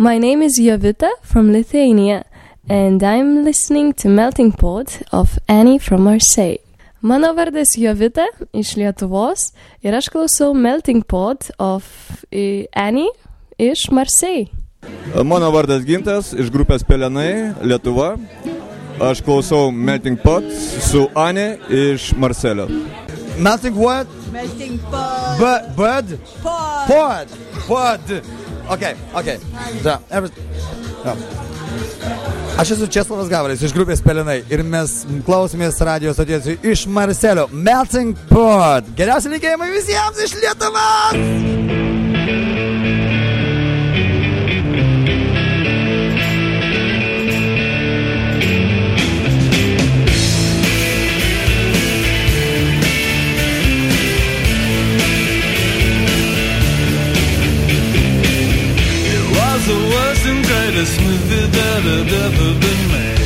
My name is Jovita from Lithuania, and I'm listening to Melting Pot of Annie from Marseille. Mano vardas Jovita iš Lietuvos ir aš klausau Melting Pot of Annie iš Marseille. Mano vardas Gintas iš grupės Pelenai, Lietuva. Aš klausau Melting Pot su Anė iš Marselio. Melting what? Melting pot. Bud? Bud? Pot. Pod. Pod. Ok, ok. Da, every... da. Aš esu Česlavas Gavalis iš grupės Pelinai ir mes klausomės radio stoties iš Marselio. Melting Pot. Geriausi linkėjimai visiems iš Lietuvos! The worst and greatest movie that had ever been made.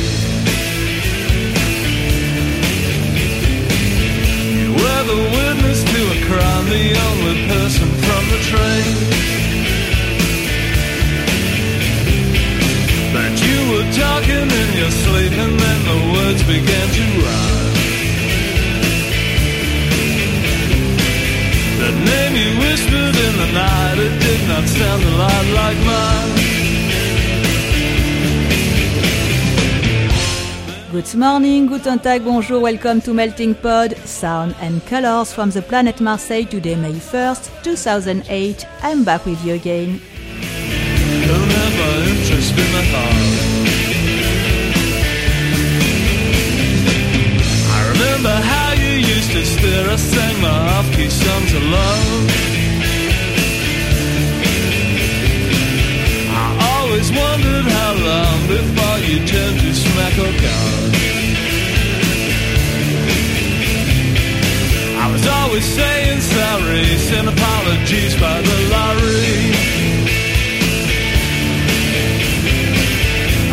You were the witness to a crime, the only person from the train. But you were talking in your sleep, and then the words began to rhyme. Name you whispered in the night, it did not sound a lot like mine. Good morning, guten Tag, bonjour, welcome to Melting Pod, sound and colors from the planet Marseille today, May 1st, 2008. I'm back with you again. To stare. I sang my off-key songs of love. I always wondered how long before you turned to smack or gone. I was always saying sorry, sent apologies by the lorry.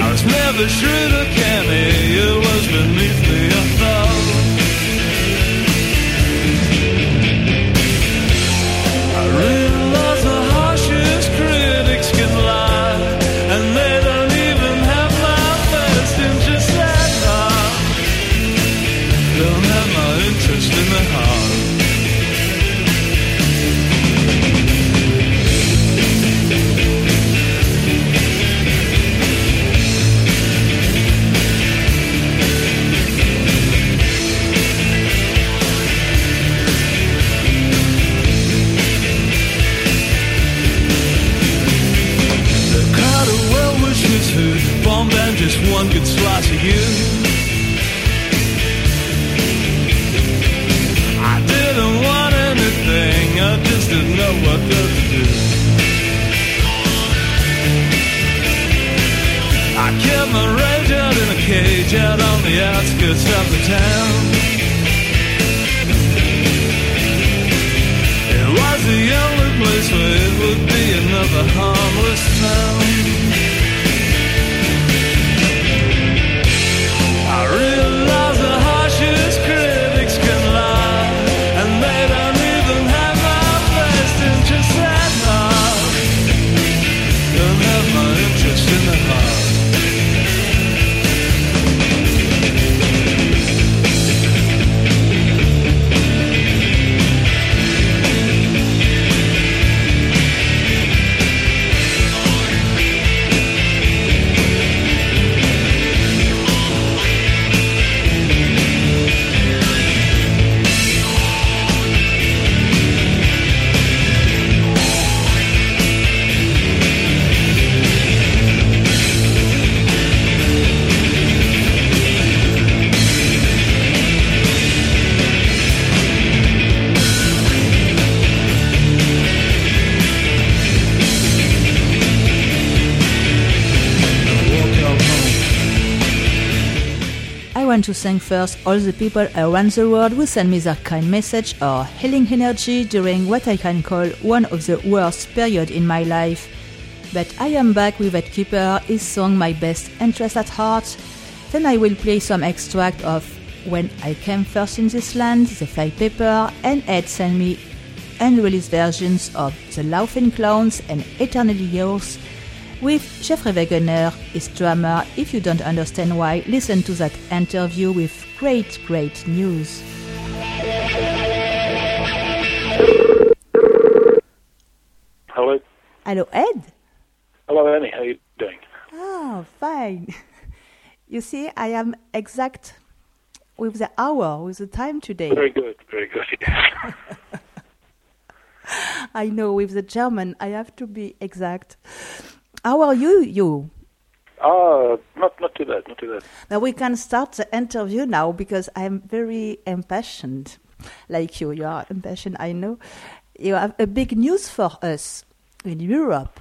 I was never sure or canny, town. It was the only place where it would be another harmless town. To thank first all the people around the world who send me their kind message or healing energy during what I can call one of the worst period in my life. But I am back with Ed Kuepper his song My Best Interest at Heart. Then I will play some extract of When I Came First in This Land, The Flypaper, and Ed sent me unreleased versions of The Laughing Clowns and Eternally Yours. With Jeffrey Wegener, his drummer. If you don't understand why, listen to that interview with great, great news. Hello. Hello, Ed. Hello, Annie. How are you doing? Oh, fine. You see, I am exact with the hour, with the time today. Very good. Very good. I know with the German, I have to be exact. How are you, you? Ah, not not too bad. Not too bad. Now we can start the interview now because I'm very impassioned, like you. You are impassioned, I know. You have a big news for us in Europe.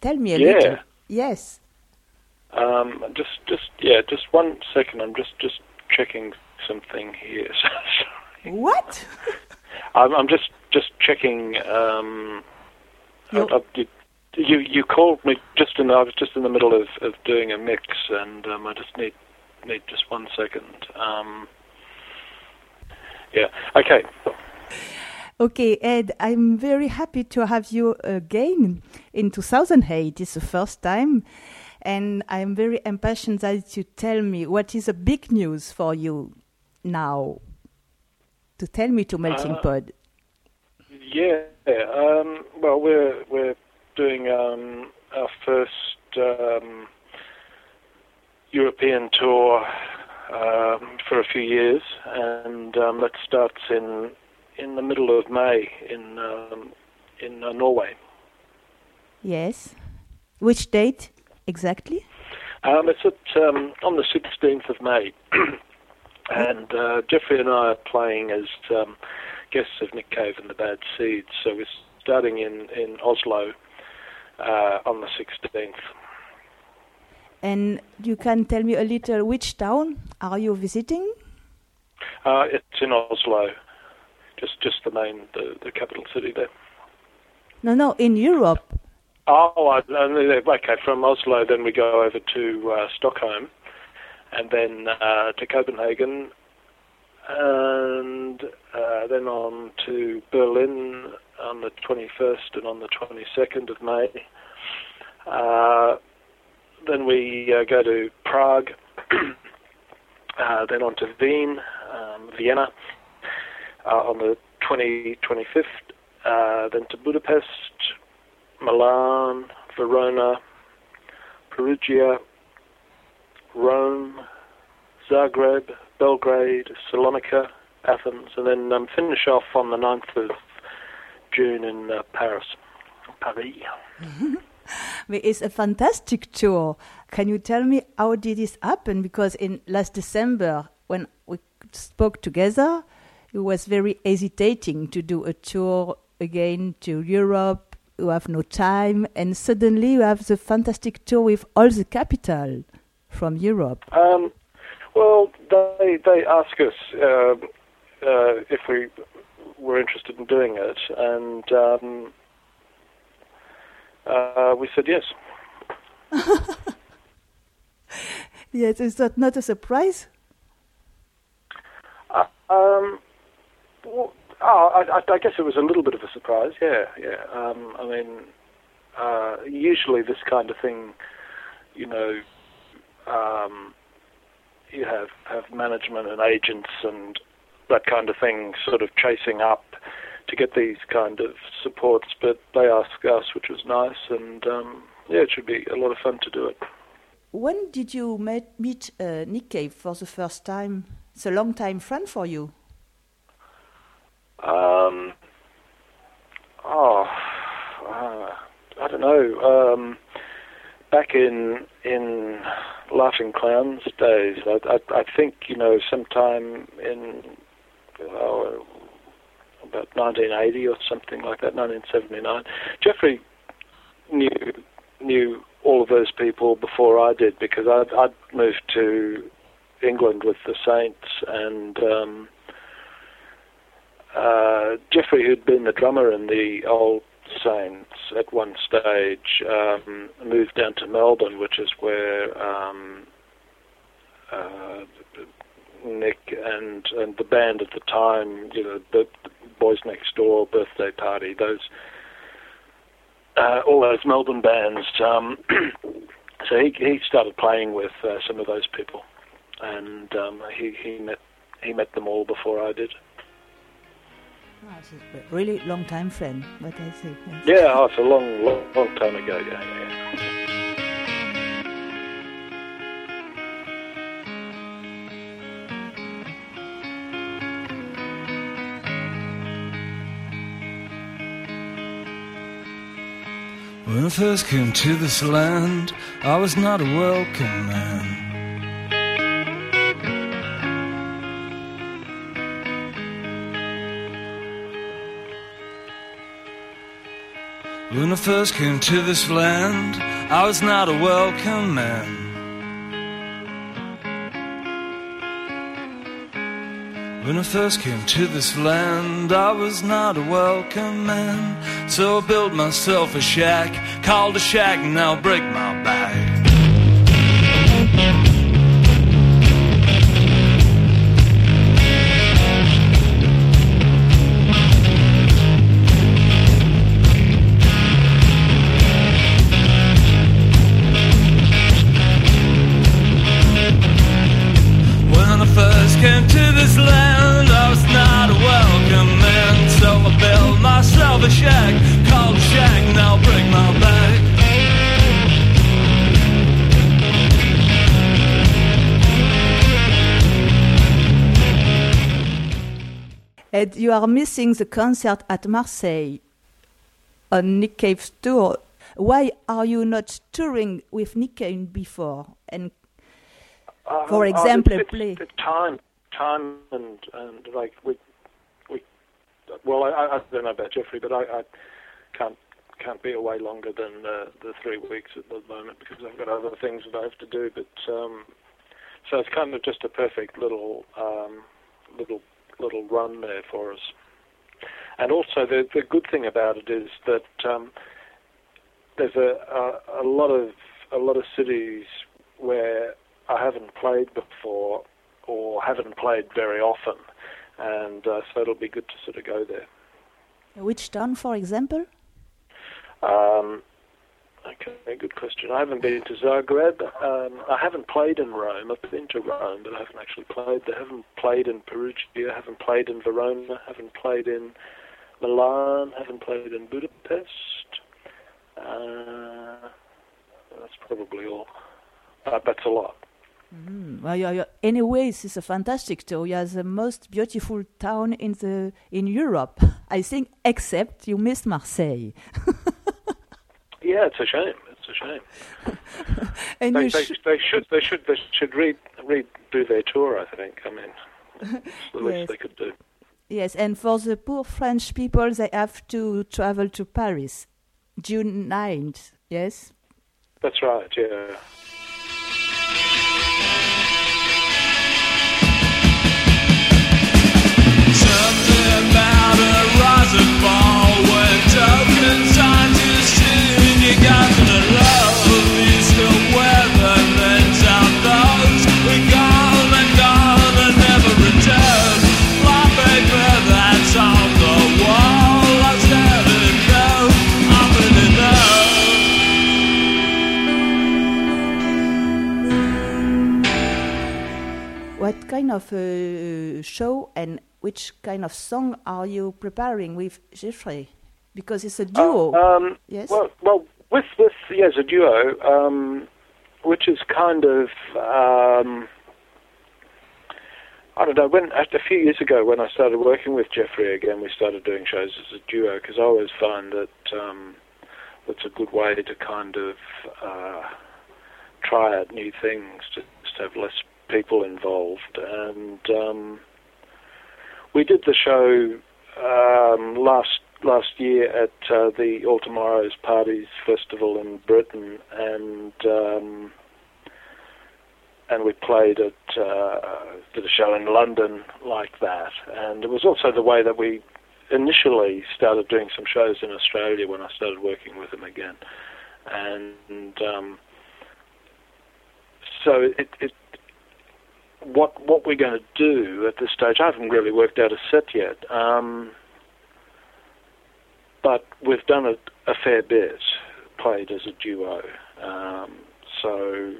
Tell me a Yeah. little. Yes. Um, just just yeah. Just one second. I'm just just checking something here. What? I'm, I'm just just checking. Um, I, I, you, you you called me just in. I was just in the middle of, of doing a mix, and um, I just need need just one second. Um, yeah. Okay. Okay, Ed, I'm very happy to have you again in 2008. It's the first time. And I'm very impatient that you tell me what is the big news for you now. To tell me to Melting Uh, Pod. Yeah. Um, well, we're we're doing um, our first um, European tour um, for a few years, and um, that starts in in the middle of May in um, in uh, Norway. Yes. Which date exactly? Um, it's at um, on the 16th of May, and uh, Jeffrey and I are playing as um, guests of Nick Cave and the Bad Seeds. So we're starting in in Oslo uh, on the 16th. And you can tell me a little which town are you visiting? Uh, it's in Oslo, just just the main the, the capital city there. No, no, in Europe. Oh, okay. From Oslo, then we go over to uh, Stockholm, and then uh, to Copenhagen, and uh, then on to Berlin on the 21st and on the 22nd of May. Uh, then we uh, go to Prague, uh, then on to Wien, um, Vienna uh, on the 20, 25th, uh, then to Budapest, Milan, Verona, Perugia, Rome, Zagreb, Belgrade, Salonika, Athens, and then um, finish off on the 9th of June in uh, Paris. Paris. It's a fantastic tour. Can you tell me how did this happen? Because in last December, when we spoke together, you was very hesitating to do a tour again to Europe. You have no time, and suddenly you have the fantastic tour with all the capital from Europe. Um, well, they they ask us uh, uh, if we were interested in doing it, and um, uh, we said yes. Yes, is that not a surprise? Uh, um, well, oh, I, I, I guess it was a little bit of a surprise. Yeah, yeah. Um, I mean, uh, usually this kind of thing, you know, um, you have have management and agents and that kind of thing, sort of chasing up to get these kind of supports. But they asked us, which was nice, and um, yeah, it should be a lot of fun to do it. When did you met, meet uh, Nick Cave for the first time? It's a long time friend for you. Um, oh, uh, I don't know. Um, back in in Laughing Clowns days, I, I, I think you know sometime in uh, about 1980 or something like that, 1979. Jeffrey knew knew all of those people before I did because I'd, I'd moved to England with the Saints and. Um, uh, Jeffrey, who'd been the drummer in the old Saints at one stage, um, moved down to Melbourne, which is where um, uh, Nick and and the band at the time, you know, the, the Boys Next Door birthday party, those uh, all those Melbourne bands. Um, so he he started playing with uh, some of those people, and um, he he met he met them all before I did. A really long time friend, but I see. Yes. Yeah, oh, it's a long, long, long time ago. Yeah, yeah, yeah. When I first came to this land, I was not a welcome man. When I first came to this land, I was not a welcome man. When I first came to this land, I was not a welcome man. So I built myself a shack, called a shack, and I'll break my And you are missing the concert at Marseille on Nick Cave's tour. Why are you not touring with Nick Cave before? And Uh, For uh, example, it's, play- it's, it's time, time, and and like we, we. Well, I, I don't know about Jeffrey, but I, I can't can't be away longer than uh, the three weeks at the moment because I've got other things that I have to do. But um, so it's kind of just a perfect little um, little little run there for us. And also the the good thing about it is that um, there's a, a a lot of a lot of cities where I haven't played before or haven't played very often, and uh, so it'll be good to sort of go there. which town, for example? Um, okay, good question. I haven't been to Zagreb. Um, I haven't played in Rome. I've been to Rome, but I haven't actually played there. I haven't played in Perugia. I haven't played in Verona. I haven't played in Milan. I haven't played in Budapest. Uh, that's probably all. Uh, that's a lot. Mm, well, you anyways, it's a fantastic tour. You are the most beautiful town in the in Europe, I think, except you missed Marseille. Yeah, it's a shame. It's a shame. and They, you they, sh- they should they should they should re redo their tour. I think. I mean, it's the Yes. they could do. yes, and for the poor French people, they have to travel to Paris, June 9th. Yes. That's right. Yeah. Something about a rise and fall of uh, show and which kind of song are you preparing with Jeffrey? Because it's a duo. Um, yes. Well, well, with with yes, a duo, um, which is kind of um, I don't know. When a a few years ago, when I started working with Jeffrey again, we started doing shows as a duo because I always find that um, that's a good way to kind of uh, try out new things, to just have less people involved, and um, we did the show um, last last year at uh, the All Tomorrow's Parties Festival in Britain, and um, and we played at uh, did a show in London like that, and it was also the way that we initially started doing some shows in Australia when I started working with them again, and um, so it, it what what we're going to do at this stage, I haven't really worked out a set yet. Um, but we've done it a fair bit, played as a duo. Um, so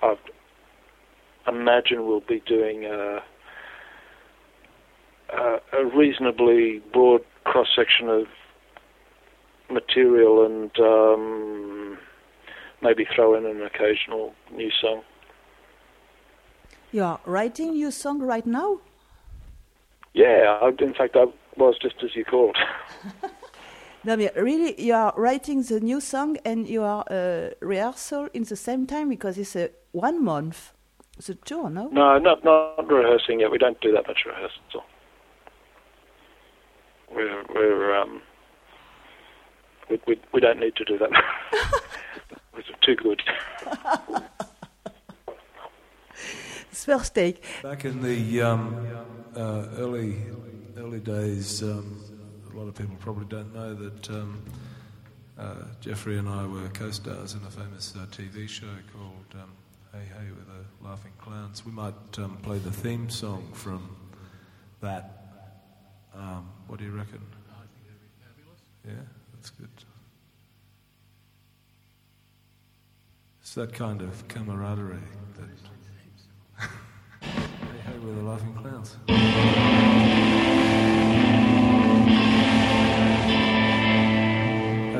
I imagine we'll be doing a, a, a reasonably broad cross section of material and um, maybe throw in an occasional new song. You are writing your song right now? Yeah, I, in fact, I was just as you called. No, but really, you are writing the new song and you are uh, rehearsal in the same time because it's a one month the tour, no? No, not not rehearsing yet. We don't do that much rehearsal. We're we're um we we, we don't need to do that. We're too good. It's first take. Back in the um, uh, early early days, um, a lot of people probably don't know that um, uh, Jeffrey and I were co-stars in a famous uh, TV show called um, Hey Hey with the Laughing Clowns. We might um, play the theme song from that. Um, what do you reckon? Yeah, that's good. It's that kind of camaraderie that. hey Hey with the Laughing Clowns.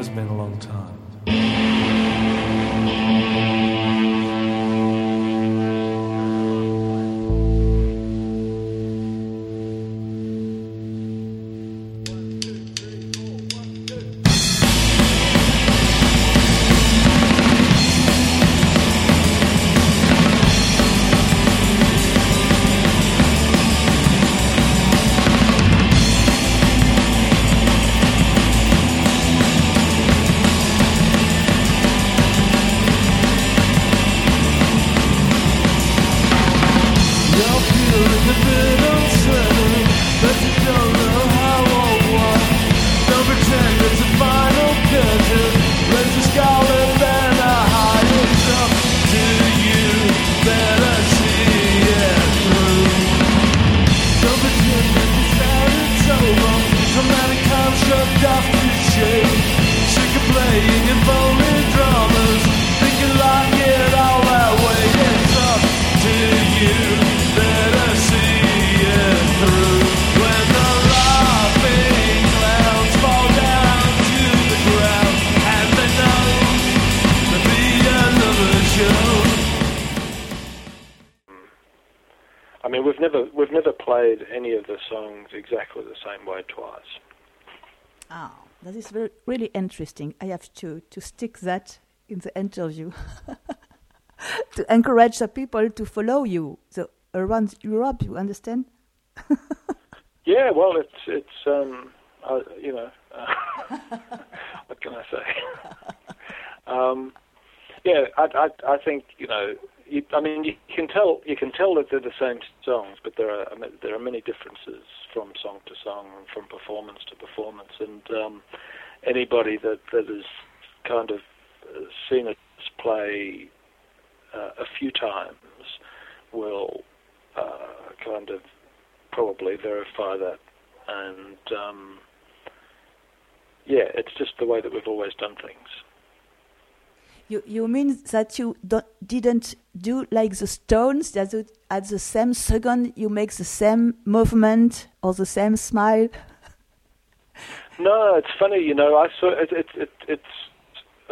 Has been a long time. I mean, we've never we've never played any of the songs exactly the same way twice. Ah, that is very, really interesting. I have to, to stick that in the interview to encourage the people to follow you so around Europe. You understand? Yeah, well, it's it's um, uh, you know, uh, what can I say? um, yeah, I, I I think you know, you, I mean, you can tell you can tell that they're the same songs, but there are there are many differences from song to song and from performance to performance, and um, anybody that that has kind of uh, seen us play uh, a few times will uh, kind of probably verify that. And um, yeah, it's just the way that we've always done things. You you mean that you didn't do like the Stones that at the same second you make the same movement or the same smile? No, it's funny, you know. I saw it. It, it it's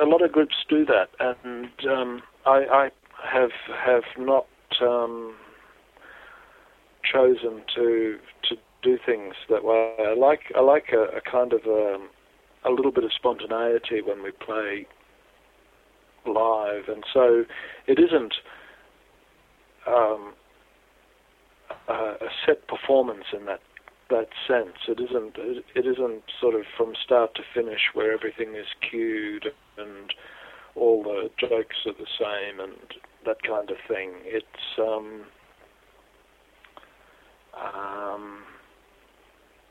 a lot of groups do that, and um, I, I have have not um, chosen to to do things that way. I like I like a, a kind of a, a little bit of spontaneity when we play live, and so it isn't um, a, a set performance in that that sense. It isn't. It, isn't sort of from start to finish where everything is cued and all the jokes are the same and that kind of thing. It's um, um,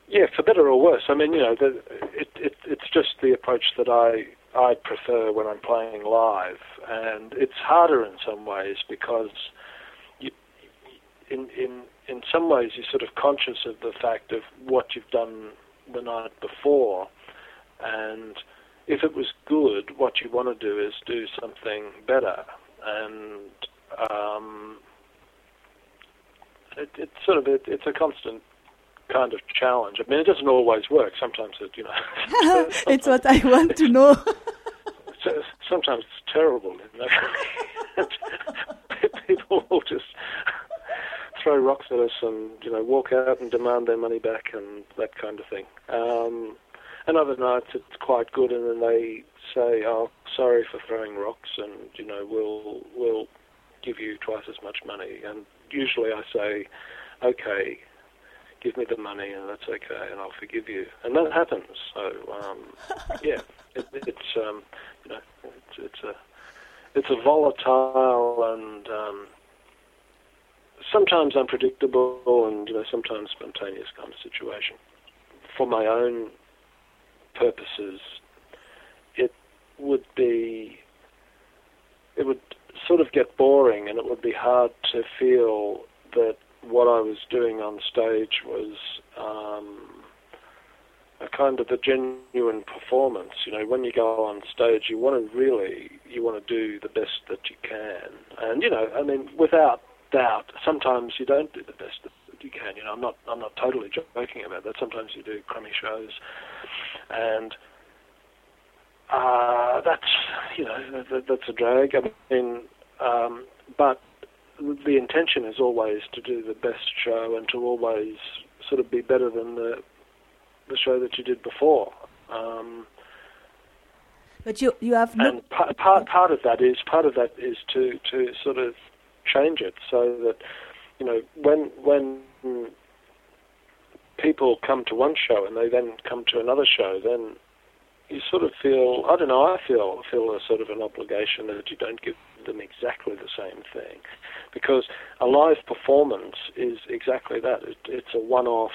yeah, for better or worse. I mean, you know, the, it, it, it's just the approach that I I prefer when I'm playing live, and it's harder in some ways because you, in in in some ways you're sort of conscious of the fact of what you've done the night before, and if it was good, what you want to do is do something better, and um, it, it's sort of it, it's a constant kind of challenge. I mean, it doesn't always work. Sometimes it, you know, it's what I want to know. sometimes it's terrible. You know? People will just throw rocks at us and you know walk out and demand their money back and that kind of thing. Um, and other nights it's quite good, and then they say, "Oh, sorry for throwing rocks, and you know we'll we'll give you twice as much money." And usually I say, "Okay." Give me the money, and that's okay, and I'll forgive you, and that happens. So, um, yeah, it, it's um, you know, it's, it's a it's a volatile and um, sometimes unpredictable and you know sometimes spontaneous kind of situation. For my own purposes, it would be it would sort of get boring, and it would be hard to feel that what I was doing on stage was. Um, a kind of a genuine performance. You know, when you go on stage, you want to really, you want to do the best that you can. And you know, I mean, without doubt, sometimes you don't do the best that you can. You know, I'm not, I'm not totally joking about that. Sometimes you do crummy shows, and uh, that's, you know, that, that's a drag. I mean, um, but the intention is always to do the best show and to always sort of be better than the the show that you did before. Um, But you you have no. and part, part part of that is part of that is to to sort of change it so that you know when when people come to one show and they then come to another show, then you sort of feel I don't know I feel feel a sort of an obligation that you don't give them exactly the same thing. Because a live performance is exactly that. It, it's a one-off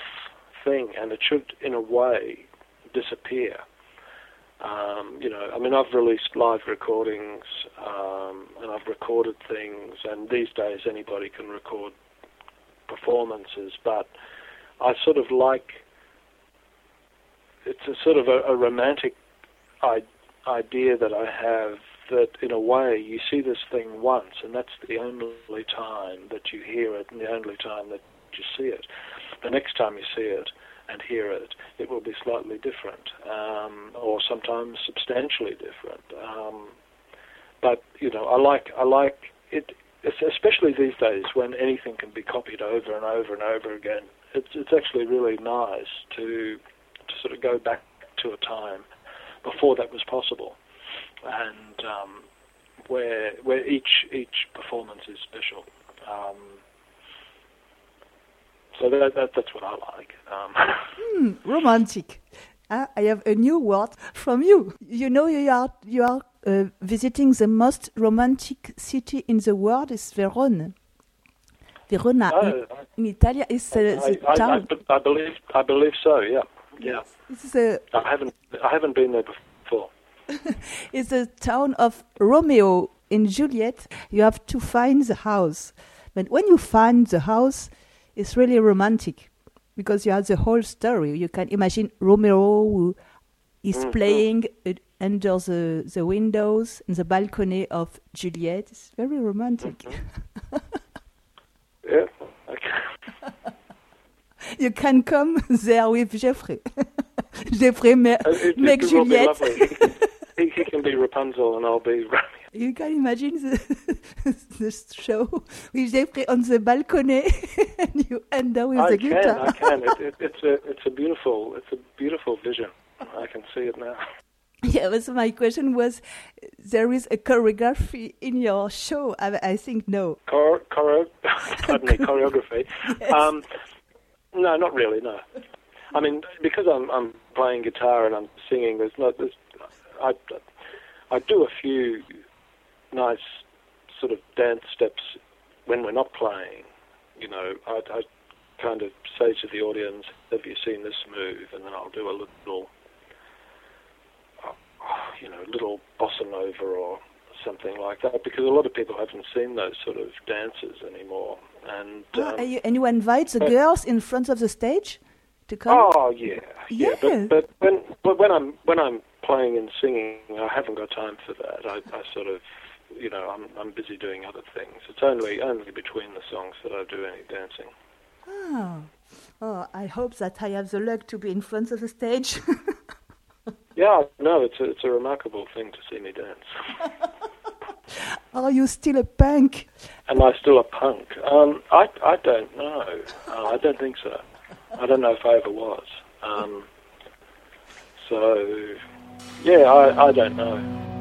thing and it should in a way disappear. Um, you know I mean I've released live recordings um, and I've recorded things and these days anybody can record performances but I sort of like it's a sort of a, a romantic I- idea that I have that in a way you see this thing once and that's the only time that you hear it and the only time that you see it. The next time you see it and hear it, it will be slightly different um, or sometimes substantially different. Um, but you know, I like I like it, especially these days when anything can be copied over and over and over again. It's it's actually really nice to to sort of go back to a time before that was possible, and um, where where each each performance is special. Um, so that, that that's what I like. Um, Hmm, romantic. Ah, I have a new word from you. You know, you are you are uh, visiting the most romantic city in the world is Verona. Verona in, Oh, in Italy is uh, the I, I, I, town. I believe I believe so. Yeah, yeah. It's the I haven't I haven't been there before. it's the town of Romeo and Juliet. You have to find the house, but when you find the house, it's really romantic because you have the whole story. You can imagine Romeo who is Mhm. playing uh, under the the windows in the balcony of Juliet. It's very romantic. Mm-hmm. Yeah. Okay. You can come there with Jeffrey. Jeffrey ma- Uh, It, make it Juliet. He can, he, can be Rapunzel and I'll be Romeo. You can imagine the, the show with Jeffrey on the balcony and you end up with I the can, guitar. I can. It, it, it's a it's a beautiful it's a beautiful vision. I can see it now. Yeah, but so my question was, there is a choreography in your show? I, I think no. Chor- choreo- pardon me, choreography. Yes. Um, no, not really. No, I mean because I'm I'm playing guitar and I'm singing. There's not. There's, I I do a few nice sort of dance steps when we're not playing. You know, I, I kind of say to the audience, "Have you seen this move?" And then I'll do a little, uh, you know, little bossa nova or something like that because a lot of people haven't seen those sort of dances anymore. And Ah, um, you, and you invite the girls in front of the stage to come? Oh yeah, yeah. Yeah. But but when but when I'm when I'm playing and singing, I haven't got time for that. I, I sort of, you know, I'm I'm busy doing other things. It's only only between the songs that I do any dancing. Oh. oh, I hope that I have the luck to be in front of the stage. Yeah, no, it's a, it's a remarkable thing to see me dance. Are you still a punk? Am I still a punk? Um, I I don't know. Uh, I don't think so. I don't know if I ever was. Um, so, yeah, I I don't know.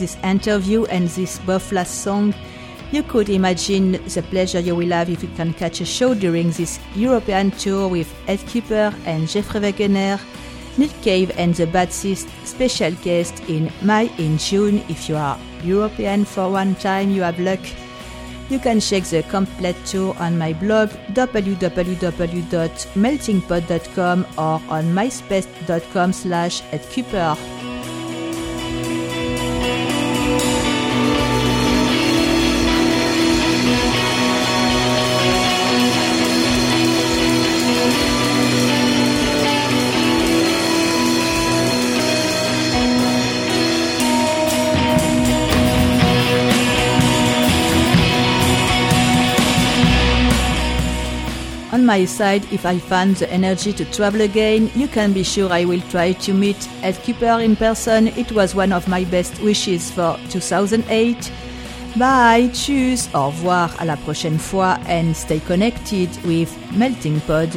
This interview and this Buffalo song, you could imagine the pleasure you will have if you can catch a show during this European tour with Ed Kuepper and Jeffrey Wegener, Nick Cave and the Bad Seeds special guest in May in June. If you are European for one time, you have luck. You can check the complete tour on my blog www.meltingpod.com or on myspace.com slash Ed Kuepper. My side, if I find the energy to travel again, you can be sure I will try to meet Ed Kuepper in person. It was one of my best wishes for 2008. Bye, tschüss, au revoir, à la prochaine fois, and stay connected with Melting Pod.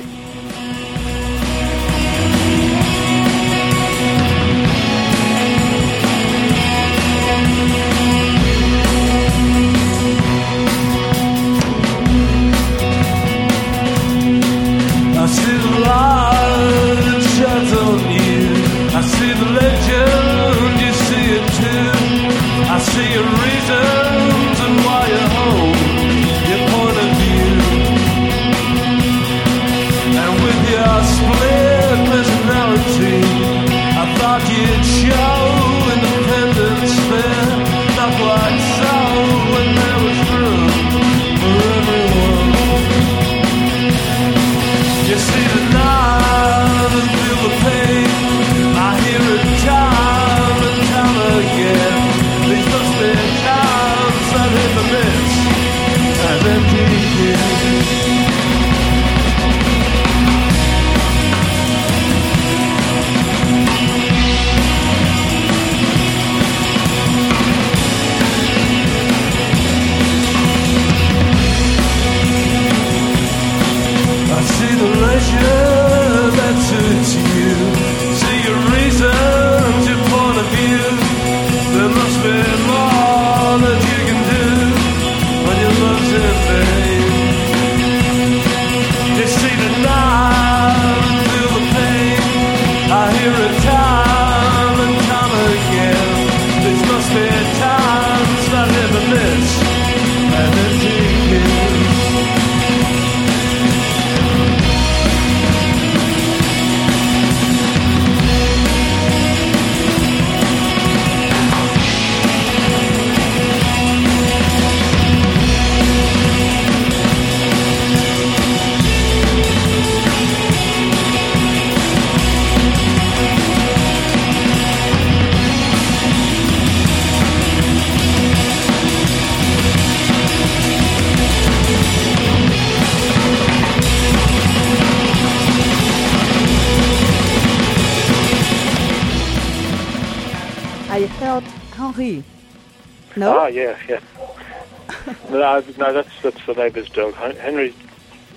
The neighbour's dog, Hen- Henry.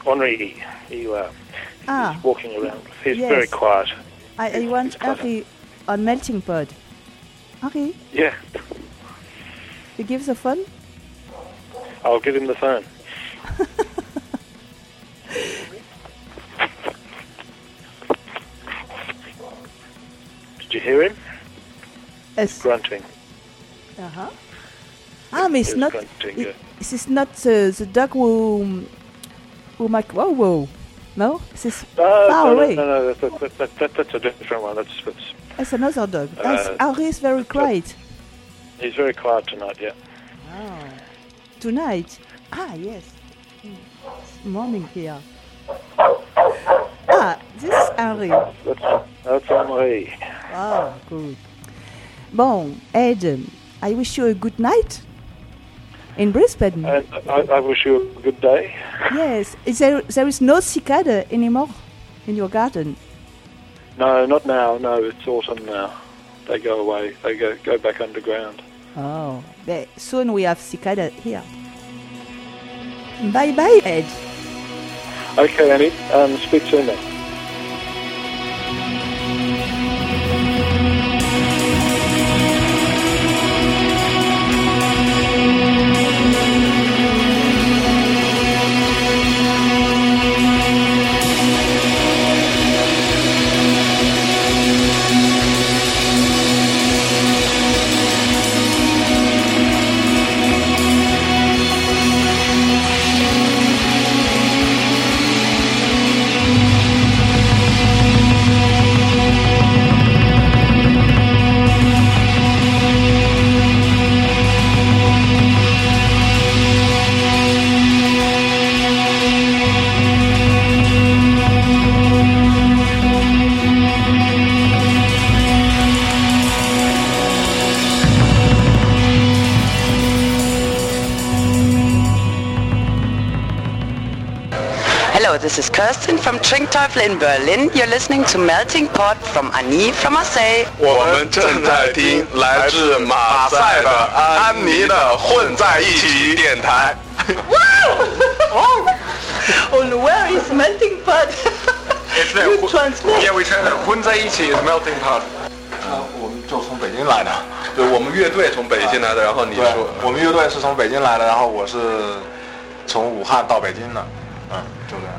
Henri, he uh, ah, he's walking around. He's Yes. very quiet. I, I want. Henri on Meltingpod. Henri, Yeah, you give the phone? I'll give him the phone. Did you hear him Yes. grunting? Uh-huh. Ah, but it's not. It, this is not uh, the dog who who make whoa whoa. No, this is No, far no, no, away. no, no, that, that, that, that, that's a different one. That's, that's It's another dog. Yes, Uh, Henri is very quiet he's very quiet tonight. Yeah. tonight. Ah, yes. It's morning here. Ah, this is Henri. That's that's Henri. Ah, good. Bon, Ed, I wish you a good night in Brisbane. And I, I wish you a good day. yes, is there there is no cicada anymore in your garden. No, not now. No, it's autumn now. They go away. They go go back underground. Oh, but soon we have cicada here. Bye bye, Ed. Okay, Annie. Um, speak soon then. This is Kirsten from Trinktafel in Berlin. You're listening to Meltingpod from Annie from Marseille. 我们正在听来自马赛的安妮的混在一起电台。Wow! Oh! On where is melting pot? It's the, you translate? Yeah, we translate. 混在一起 is melting pot. 我们就从北京来的。对，我们乐队从北京来的，然后你说。我们乐队是从北京来的，然后我是从武汉到北京的。嗯，就这样。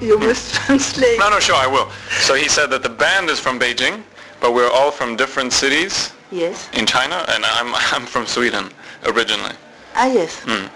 You must translate. No, no, sure, I will. So he said that the band is from Beijing, but we're all from different cities Yes. in China, and I'm I'm from Sweden originally. Ah, yes. Mm.